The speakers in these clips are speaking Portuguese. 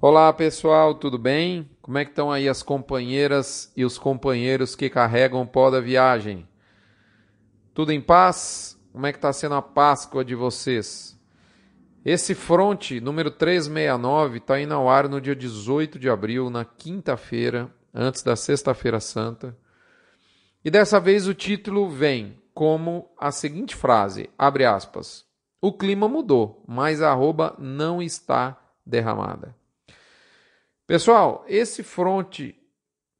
Olá pessoal, tudo bem? Como é que estão aí as companheiras e os companheiros que carregam o pó da viagem? Tudo em paz? Como é que está sendo a Páscoa de vocês? Esse fronte número 369 está indo ao ar no dia 18 de abril, na quinta-feira, antes da Sexta-feira Santa. E dessa vez o título vem como a seguinte frase, abre aspas, o clima mudou, mas a arroba não está derramada. Pessoal, esse front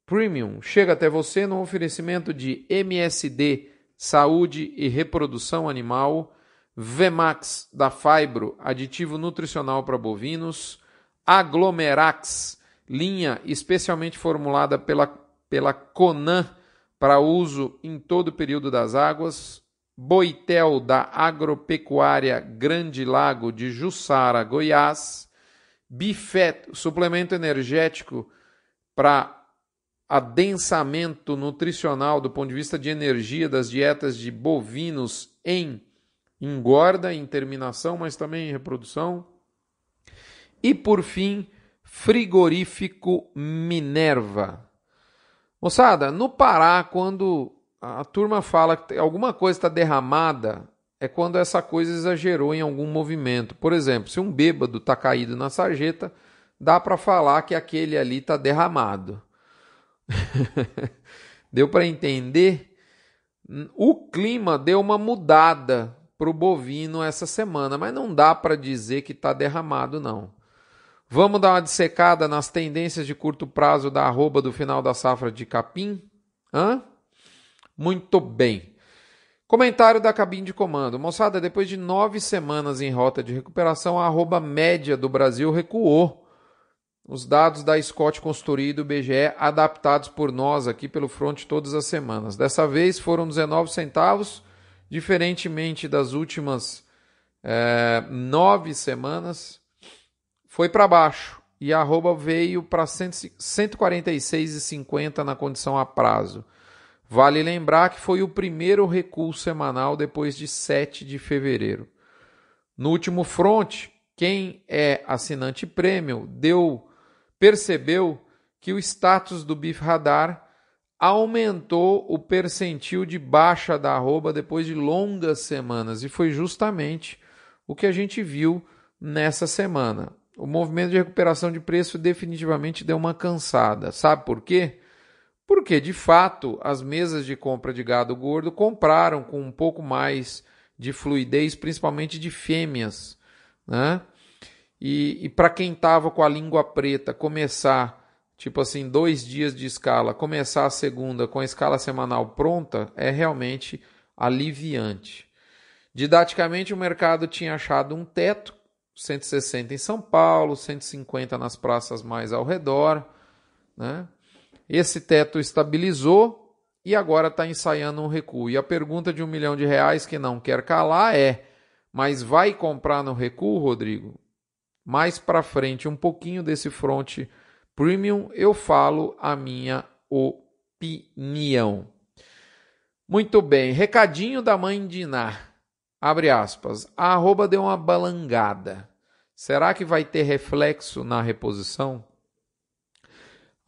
premium chega até você no oferecimento de MSD Saúde e Reprodução Animal, Vemax da Fibro, aditivo nutricional para bovinos, Aglomerax, linha especialmente formulada pela, pela Conan para uso em todo o período das águas, Boitel da Agropecuária Grande Lago de Jussara, Goiás, Bifet, suplemento energético para adensamento nutricional do ponto de vista de energia das dietas de bovinos em engorda, em terminação, mas também em reprodução. E por fim, frigorífico Minerva. Moçada, no Pará, quando a turma fala que alguma coisa está derramada, é quando essa coisa exagerou em algum movimento. Por exemplo, se um bêbado está caído na sarjeta, dá para falar que aquele ali está derramado. deu para entender? O clima deu uma mudada para o bovino essa semana, mas não dá para dizer que está derramado, não. Vamos dar uma dissecada nas tendências de curto prazo da arroba do final da safra de capim? Hã? Muito bem. Comentário da cabine de comando. Moçada, depois de nove semanas em rota de recuperação, a arroba média do Brasil recuou. Os dados da Scott Consultoria e do BGE adaptados por nós aqui pelo front todas as semanas. Dessa vez foram 19 centavos, diferentemente das últimas é, nove semanas, foi para baixo. E a arroba veio para 146,50 na condição a prazo. Vale lembrar que foi o primeiro recuo semanal depois de 7 de fevereiro. No último front, quem é assinante premium deu percebeu que o status do BIF Radar aumentou o percentil de baixa da arroba depois de longas semanas e foi justamente o que a gente viu nessa semana. O movimento de recuperação de preço definitivamente deu uma cansada. Sabe por quê? Porque de fato as mesas de compra de gado gordo compraram com um pouco mais de fluidez, principalmente de fêmeas, né? E, e para quem estava com a língua preta, começar, tipo assim, dois dias de escala, começar a segunda com a escala semanal pronta, é realmente aliviante. Didaticamente, o mercado tinha achado um teto, 160 em São Paulo, 150 nas praças mais ao redor, né? Esse teto estabilizou e agora está ensaiando um recuo. E a pergunta de um milhão de reais que não quer calar é: mas vai comprar no recuo, Rodrigo? Mais para frente, um pouquinho desse front premium, eu falo a minha opinião. Muito bem, recadinho da mãe de Iná. Abre aspas. A arroba deu uma balangada. Será que vai ter reflexo na reposição?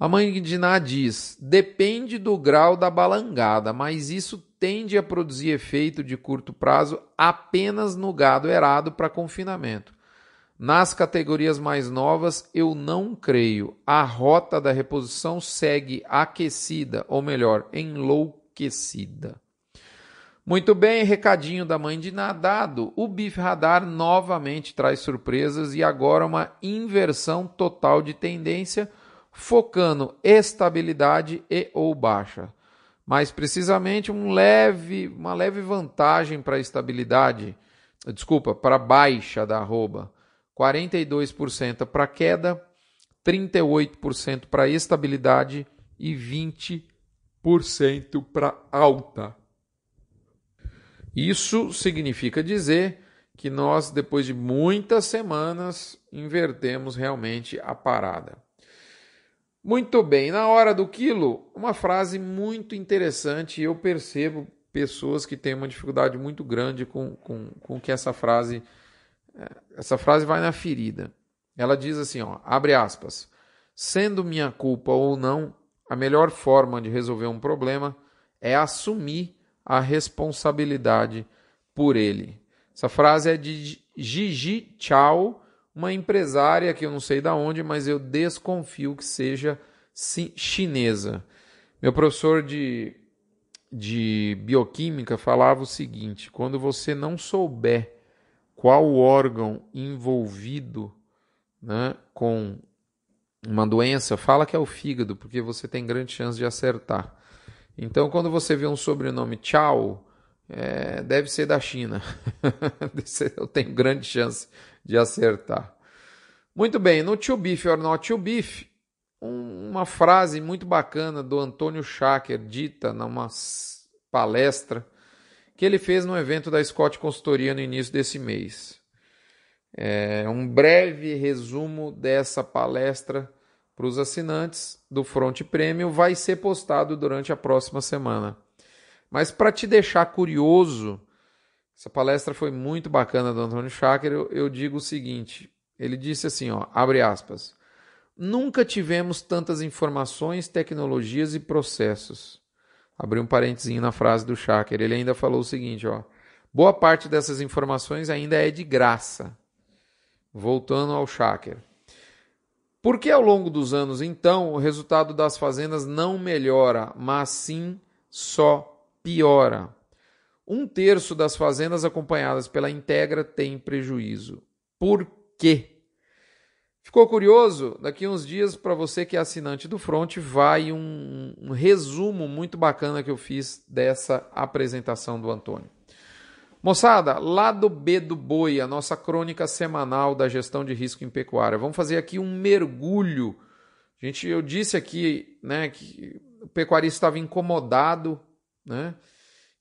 A mãe de Ná diz: depende do grau da balangada, mas isso tende a produzir efeito de curto prazo apenas no gado erado para confinamento. Nas categorias mais novas, eu não creio. A rota da reposição segue aquecida, ou melhor, enlouquecida. Muito bem, recadinho da mãe de nadado. O Bif Radar novamente traz surpresas e agora uma inversão total de tendência focando estabilidade e ou baixa. Mais precisamente, um leve, uma leve vantagem para estabilidade, desculpa, para baixa da arroba. 42% para queda, 38% para estabilidade e 20% para alta. Isso significa dizer que nós, depois de muitas semanas, invertemos realmente a parada. Muito bem, na hora do quilo, uma frase muito interessante. Eu percebo pessoas que têm uma dificuldade muito grande com, com, com que essa frase essa frase vai na ferida. Ela diz assim, ó, abre aspas, sendo minha culpa ou não, a melhor forma de resolver um problema é assumir a responsabilidade por ele. Essa frase é de Gigi Chao, uma empresária que eu não sei da onde, mas eu desconfio que seja chinesa. Meu professor de, de bioquímica falava o seguinte: quando você não souber qual órgão envolvido né, com uma doença, fala que é o fígado, porque você tem grande chance de acertar. Então, quando você vê um sobrenome Chao, é, deve ser da China. Eu tenho grande chance de acertar. Muito bem, no To Beef or Not To Beef, uma frase muito bacana do Antônio Schacker, dita numa palestra que ele fez no evento da Scott Consultoria no início desse mês. É um breve resumo dessa palestra para os assinantes do Front Premium vai ser postado durante a próxima semana. Mas para te deixar curioso, essa palestra foi muito bacana do Antônio Schacker, eu, eu digo o seguinte, ele disse assim, ó, abre aspas, nunca tivemos tantas informações, tecnologias e processos. Abri um parênteses na frase do Schacker, ele ainda falou o seguinte, ó, boa parte dessas informações ainda é de graça. Voltando ao Schacker. Por que ao longo dos anos, então, o resultado das fazendas não melhora, mas sim só piora. Um terço das fazendas acompanhadas pela Integra tem prejuízo. Por quê? Ficou curioso? Daqui uns dias, para você que é assinante do Front, vai um, um, resumo muito bacana que eu fiz dessa apresentação do Antônio. Moçada, lado B do boi, a nossa crônica semanal da gestão de risco em pecuária. Vamos fazer aqui um mergulho. Gente, eu disse aqui, né, que o pecuarista estava incomodado né?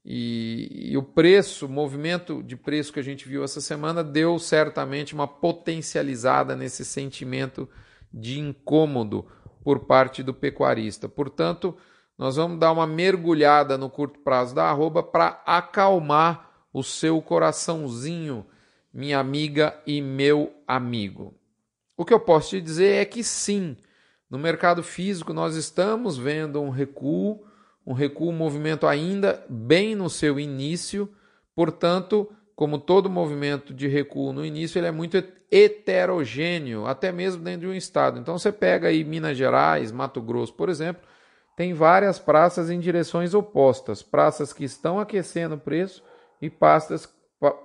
E, e, o preço, o movimento de preço que a gente viu essa semana deu certamente uma potencializada nesse sentimento de incômodo por parte do pecuarista. Portanto, nós vamos dar uma mergulhada no curto prazo da arroba para acalmar o seu coraçãozinho, minha amiga e meu amigo. O que eu posso te dizer é que sim, no mercado físico nós estamos vendo um recuo um recuo, um movimento ainda bem no seu início, portanto, como todo movimento de recuo no início, ele é muito heterogêneo, até mesmo dentro de um estado. Então você pega aí Minas Gerais, Mato Grosso, por exemplo, tem várias praças em direções opostas, praças que estão aquecendo o preço e pastas,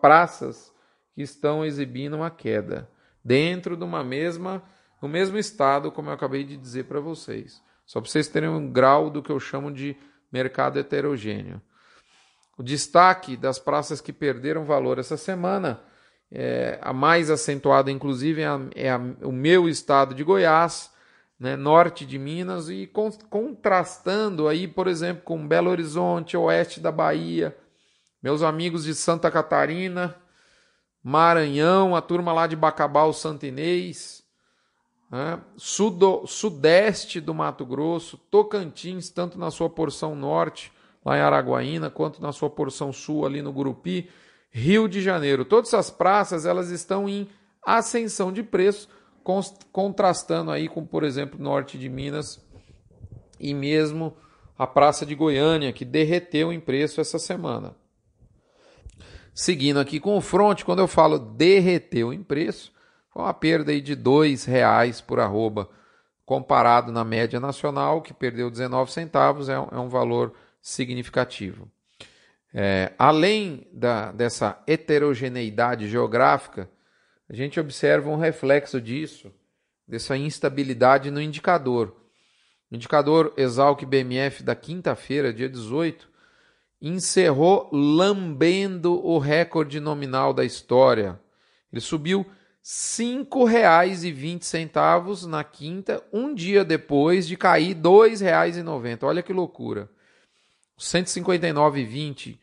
praças que estão exibindo uma queda dentro de uma mesma, no mesmo estado, como eu acabei de dizer para vocês. Só para vocês terem um grau do que eu chamo de mercado heterogêneo. O destaque das praças que perderam valor essa semana, é, a mais acentuada, inclusive, é, a, é a, o meu estado de Goiás, né, norte de Minas, e con contrastando aí, por exemplo, com Belo Horizonte, oeste da Bahia, meus amigos de Santa Catarina, Maranhão, a turma lá de Bacabal, Santinês, né? Sudo, sudeste do Mato Grosso, Tocantins, tanto na sua porção norte, lá em Araguaína, quanto na sua porção sul, ali no Gurupi, Rio de Janeiro. Todas essas praças elas estão em ascensão de preço, contrastando aí com, por exemplo, norte de Minas e mesmo a praça de Goiânia, que derreteu em preço essa semana. Seguindo aqui com o front, quando eu falo derreteu em preço, foi uma perda aí de R$ reais por arroba, comparado na média nacional, que perdeu 19 centavos, é um, é um valor significativo. É, além da, dessa heterogeneidade geográfica, a gente observa um reflexo disso, dessa instabilidade no indicador. O indicador Exalc BMF da quinta-feira, dia 18, encerrou lambendo o recorde nominal da história. Ele subiu R$ 5,20 na quinta, um dia depois de cair R$ 2,90. Olha que loucura. 159,20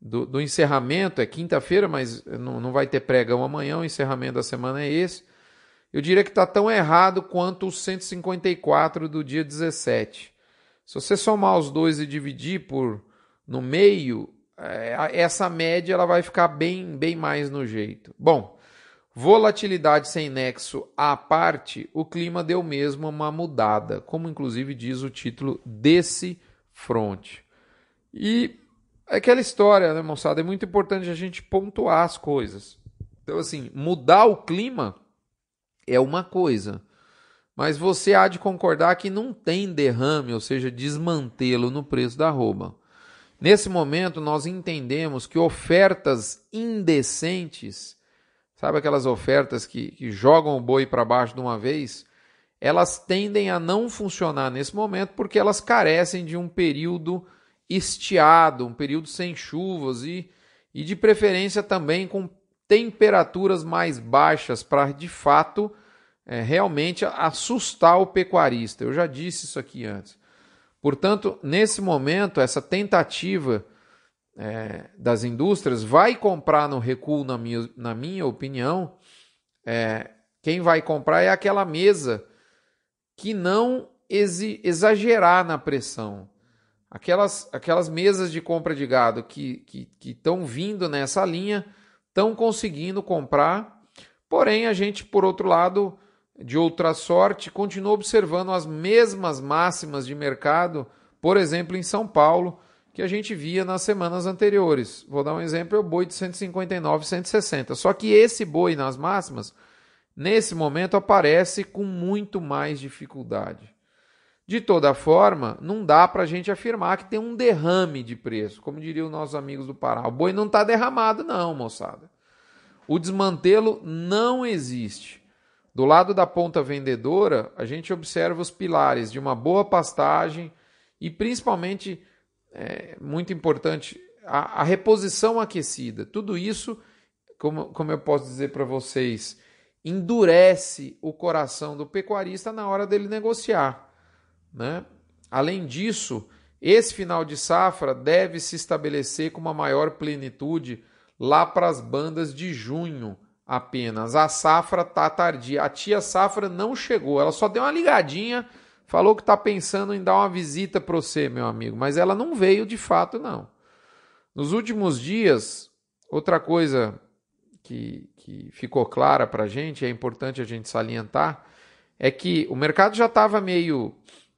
do, do encerramento é quinta-feira, mas não, não vai ter pregão amanhã, o encerramento da semana é esse. Eu diria que está tão errado quanto o 154 do dia 17. Se você somar os dois e dividir por no meio, é, essa média ela vai ficar bem, bem mais no jeito. Bom, Volatilidade sem nexo à parte, o clima deu mesmo uma mudada, como inclusive diz o título desse front. E aquela história, né, moçada? É muito importante a gente pontuar as coisas. Então, assim, mudar o clima é uma coisa, mas você há de concordar que não tem derrame, ou seja, desmantelo no preço da arroba. Nesse momento, nós entendemos que ofertas indecentes, sabe aquelas ofertas que, que jogam o boi para baixo de uma vez, elas tendem a não funcionar nesse momento porque elas carecem de um período estiado, um período sem chuvas e, e de preferência também com temperaturas mais baixas para de fato é, realmente assustar o pecuarista. Eu já disse isso aqui antes. Portanto, nesse momento, essa tentativa é, das indústrias vai comprar no recuo, na minha, na minha opinião. É, quem vai comprar é aquela mesa que não exagerar na pressão. Aquelas, aquelas mesas de compra de gado que estão vindo nessa linha estão conseguindo comprar, porém a gente, por outro lado, de outra sorte, continua observando as mesmas máximas de mercado, por exemplo, em São Paulo, que a gente via nas semanas anteriores. Vou dar um exemplo, é o boi de 159, 160. Só que esse boi nas máximas, nesse momento, aparece com muito mais dificuldade. De toda forma, não dá para a gente afirmar que tem um derrame de preço, como diriam nossos amigos do Pará. O boi não está derramado, não, moçada. O desmantelo não existe. Do lado da ponta vendedora, a gente observa os pilares de uma boa pastagem e, principalmente, é, muito importante, a, a, reposição aquecida. Tudo isso, como, como eu posso dizer para vocês, endurece o coração do pecuarista na hora dele negociar. Né? Além disso, esse final de safra deve se estabelecer com uma maior plenitude lá para as bandas de junho apenas. A safra está tardia. A tia safra não chegou, ela só deu uma ligadinha, falou que está pensando em dar uma visita para você, meu amigo, mas ela não veio de fato, não. Nos últimos dias, outra coisa que, que ficou clara para a gente, é importante a gente salientar, é que o mercado já estava meio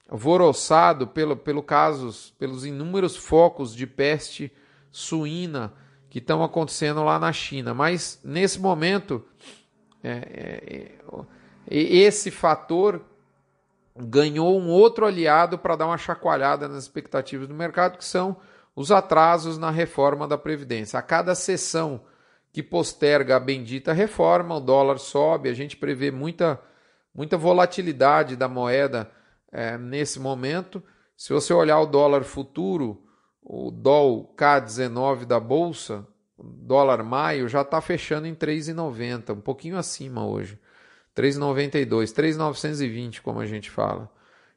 alvoroçado pelo, pelo casos, pelos inúmeros focos de peste suína que estão acontecendo lá na China. Mas nesse momento, é, é, é, esse fator ganhou um outro aliado para dar uma chacoalhada nas expectativas do mercado, que são os atrasos na reforma da Previdência. A cada sessão que posterga a bendita reforma, o dólar sobe, a gente prevê muita, muita volatilidade da moeda é, nesse momento. Se você olhar o dólar futuro, o DOL K19 da Bolsa, dólar maio, já está fechando em 3,90, um pouquinho acima hoje. 3,92, 3,920, como a gente fala.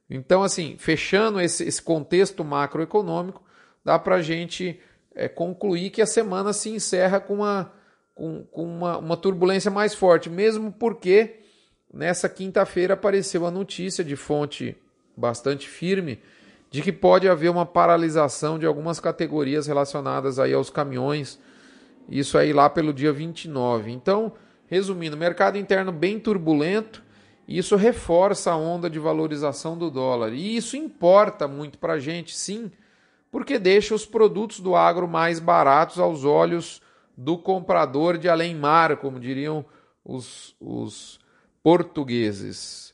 Então, assim, fechando esse, esse contexto macroeconômico, dá para a gente é, concluir que a semana se encerra com, uma, com, com uma, uma turbulência mais forte, mesmo porque nessa quinta-feira apareceu a notícia de fonte bastante firme de que pode haver uma paralisação de algumas categorias relacionadas aí aos caminhões. Isso aí lá pelo dia 29. Então, resumindo, mercado interno bem turbulento, isso reforça a onda de valorização do dólar. E isso importa muito para a gente, sim, porque deixa os produtos do agro mais baratos aos olhos do comprador de além-mar, como diriam os, os portugueses.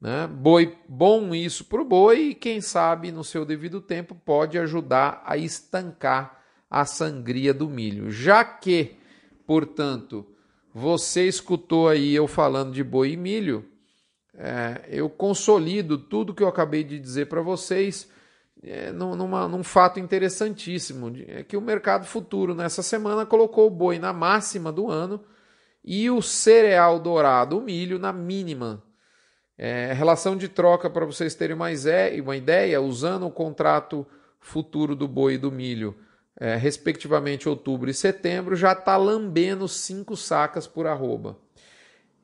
Né? Boi, bom isso para o boi e quem sabe no seu devido tempo pode ajudar a estancar a sangria do milho. Já que, portanto, você escutou aí eu falando de boi e milho, é, eu consolido tudo que eu acabei de dizer para vocês é, numa, num fato interessantíssimo, é que o mercado futuro nessa semana colocou o boi na máxima do ano e o cereal dourado, o milho, na mínima. É, relação de troca, para vocês terem mais é, uma ideia, usando o contrato futuro do boi e do milho, é, respectivamente outubro e setembro, já está lambendo cinco sacas por arroba.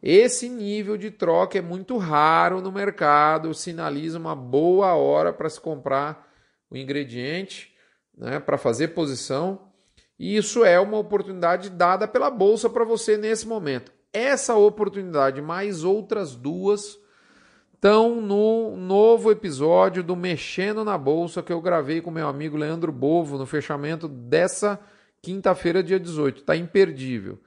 Esse nível de troca é muito raro no mercado, sinaliza uma boa hora para se comprar o ingrediente, né, para fazer posição. E isso é uma oportunidade dada pela bolsa para você nesse momento. Essa oportunidade, mais outras duas, estão no novo episódio do Mexendo na Bolsa que eu gravei com meu amigo Leandro Bovo no fechamento dessa quinta-feira, dia 18. Está imperdível.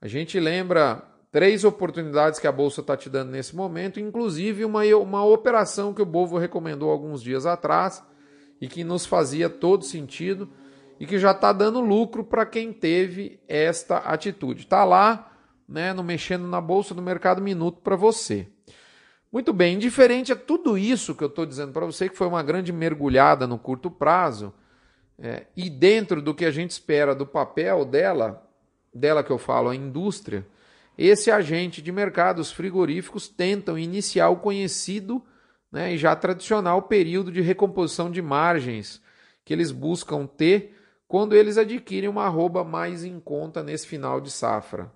A gente lembra três oportunidades que a Bolsa está te dando nesse momento, inclusive uma, uma operação que o Bovo recomendou alguns dias atrás e que nos fazia todo sentido e que já está dando lucro para quem teve esta atitude. Está lá né, no Mexendo na Bolsa do Mercado Minuto para você. Muito bem, indiferente a tudo isso que eu estou dizendo para você, que foi uma grande mergulhada no curto prazo, é, e dentro do que a gente espera do papel dela, dela que eu falo, a indústria, esse agente de mercado, os frigoríficos, tentam iniciar o conhecido né, e já tradicional período de recomposição de margens que eles buscam ter quando eles adquirem uma arroba mais em conta nesse final de safra.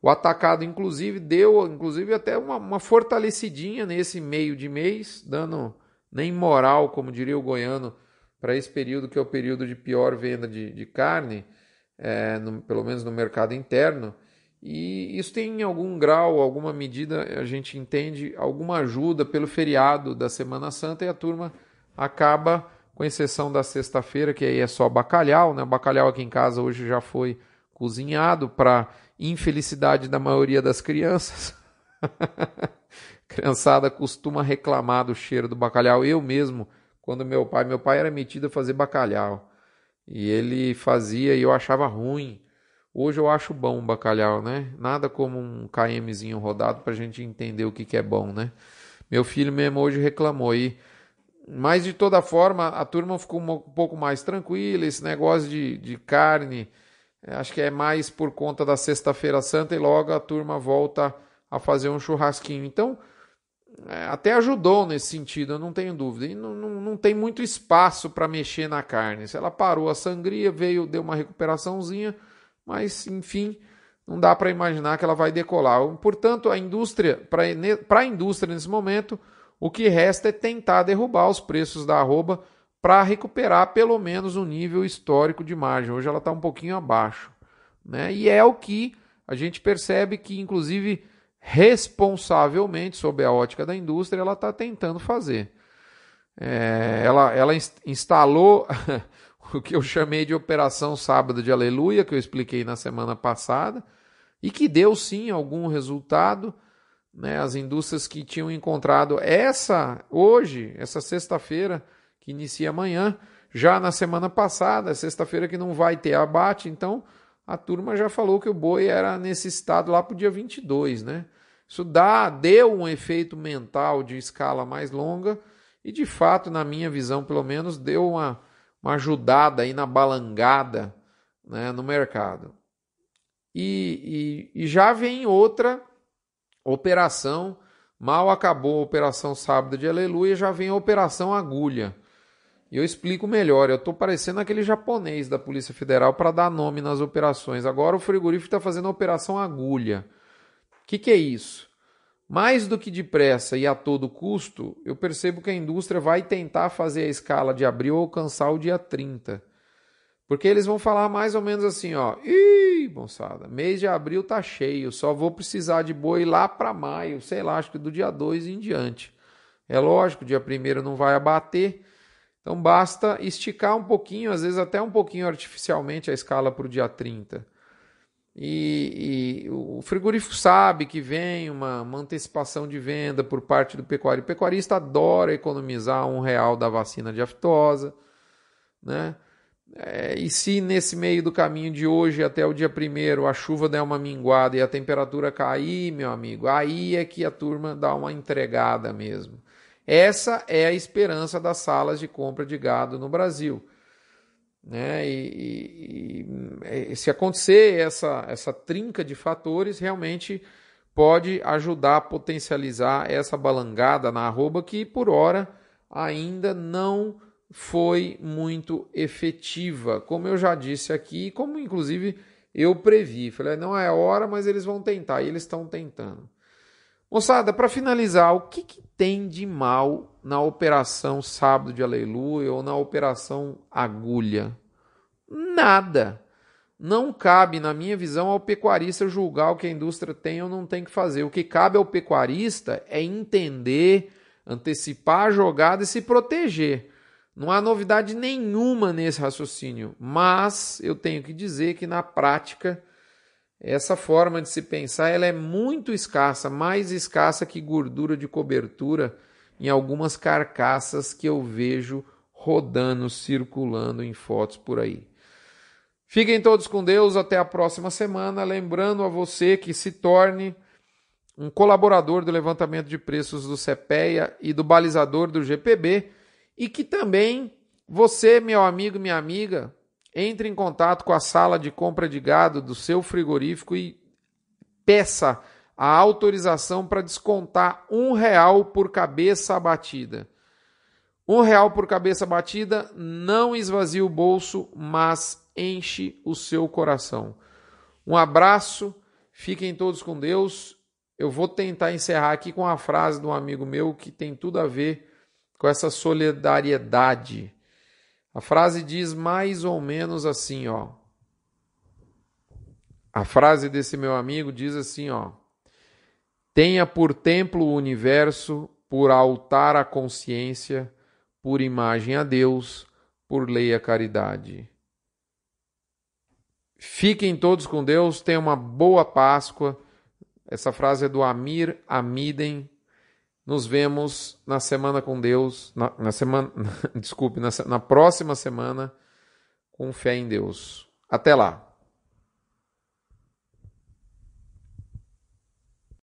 O atacado, inclusive, deu inclusive até uma, uma fortalecidinha nesse meio de mês, dando nem moral, como diria o goiano, para esse período que é o período de pior venda de, de carne, é, no, pelo menos no mercado interno. E isso tem em algum grau, alguma medida, a gente entende, alguma ajuda pelo feriado da Semana Santa e a turma acaba, com exceção da sexta-feira, que aí é só bacalhau, né? O bacalhau aqui em casa hoje já foi cozinhado para infelicidade da maioria das crianças. Criançada costuma reclamar do cheiro do bacalhau. Eu mesmo, quando meu pai, meu pai era metido a fazer bacalhau. E ele fazia e eu achava ruim. Hoje eu acho bom o bacalhau, né? Nada como um KMzinho rodado para a gente entender o que, que é bom, né? Meu filho mesmo hoje reclamou aí. Mas de toda forma, a turma ficou um pouco mais tranquila. Esse negócio de, de carne acho que é mais por conta da Sexta-feira Santa e logo a turma volta a fazer um churrasquinho. Então, é, até ajudou nesse sentido, eu não tenho dúvida. E não, não, não tem muito espaço para mexer na carne. Se ela parou a sangria, veio, deu uma recuperaçãozinha, mas enfim, não dá para imaginar que ela vai decolar. Portanto, a indústria, para a indústria nesse momento, o que resta é tentar derrubar os preços da arroba para recuperar pelo menos o nível histórico de margem. Hoje ela está um pouquinho abaixo. Né? E é o que a gente percebe que, inclusive, responsavelmente, sob a ótica da indústria, ela está tentando fazer. É, ela, ela instalou o que eu chamei de Operação Sábado de Aleluia, que eu expliquei na semana passada, e que deu sim algum resultado. Né? As indústrias que tinham encontrado essa, hoje, essa sexta-feira, que inicia amanhã. Já na semana passada, sexta-feira que não vai ter abate, então a turma já falou que o boi era nesse estado lá para o dia 22, né? Isso dá, deu um efeito mental de escala mais longa e de fato, na minha visão, pelo menos, deu uma, uma ajudada aí na balangada né, no mercado. E, e, e já vem outra operação, mal acabou a operação sábado de aleluia, já vem a operação agulha. E eu explico melhor. Eu estou parecendo aquele japonês da Polícia Federal para dar nome nas operações. Agora o frigorífico está fazendo a operação agulha. O que, que é isso? Mais do que depressa e a todo custo, eu percebo que a indústria vai tentar fazer a escala de abril alcançar o dia 30. Porque eles vão falar mais ou menos assim, ó. Ih, moçada, mês de abril tá cheio, só vou precisar de boi lá para maio, sei lá, acho que do dia 2 em diante. É lógico, dia 1 não vai abater, então basta esticar um pouquinho, às vezes até um pouquinho artificialmente a escala para o dia 30. E, e, o frigorífico sabe que vem uma, uma, antecipação de venda por parte do pecuário. O pecuarista adora economizar um real da vacina de aftosa. Né? É, e se nesse meio do caminho de hoje até o dia primeiro a chuva der uma minguada e a temperatura cair, meu amigo, aí é que a turma dá uma entregada mesmo. Essa é a esperança das salas de compra de gado no Brasil. Né? E, e, e, se acontecer essa, essa trinca de fatores, realmente pode ajudar a potencializar essa balangada na arroba que, por hora, ainda não foi muito efetiva, como eu já disse aqui, como inclusive eu previ. Falei, não é hora, mas eles vão tentar, e eles estão tentando. Moçada, para finalizar, o que, que, tem de mal na operação Sábado de Aleluia ou na operação Agulha? Nada. não cabe, na minha visão, ao pecuarista julgar o que a indústria tem ou não tem que fazer. O que cabe ao pecuarista é entender, antecipar a jogada e se proteger. Não há novidade nenhuma nesse raciocínio, mas eu tenho que dizer que na prática essa forma de se pensar ela é muito escassa, mais escassa que gordura de cobertura em algumas carcaças que eu vejo rodando, circulando em fotos por aí. Fiquem todos com Deus, até a próxima semana. Lembrando a você que se torne um colaborador do levantamento de preços do CPEA e do balizador do GPB e que também você, meu amigo, minha amiga, entre em contato com a sala de compra de gado do seu frigorífico e peça a autorização para descontar um real por cabeça abatida. Um real por cabeça abatida não esvazia o bolso, mas enche o seu coração. Um abraço, fiquem todos com Deus. Eu vou tentar encerrar aqui com a frase de um amigo meu que tem tudo a ver com essa solidariedade. A frase diz mais ou menos assim, ó. A frase desse meu amigo diz assim, ó: Tenha por templo o universo, por altar a consciência, por imagem a Deus, por lei a caridade. Fiquem todos com Deus, tenham uma boa Páscoa. Essa frase é do Amir Amiden. Nos vemos na semana com Deus, na, na semana, desculpe, na, na próxima semana com fé em Deus. Até lá.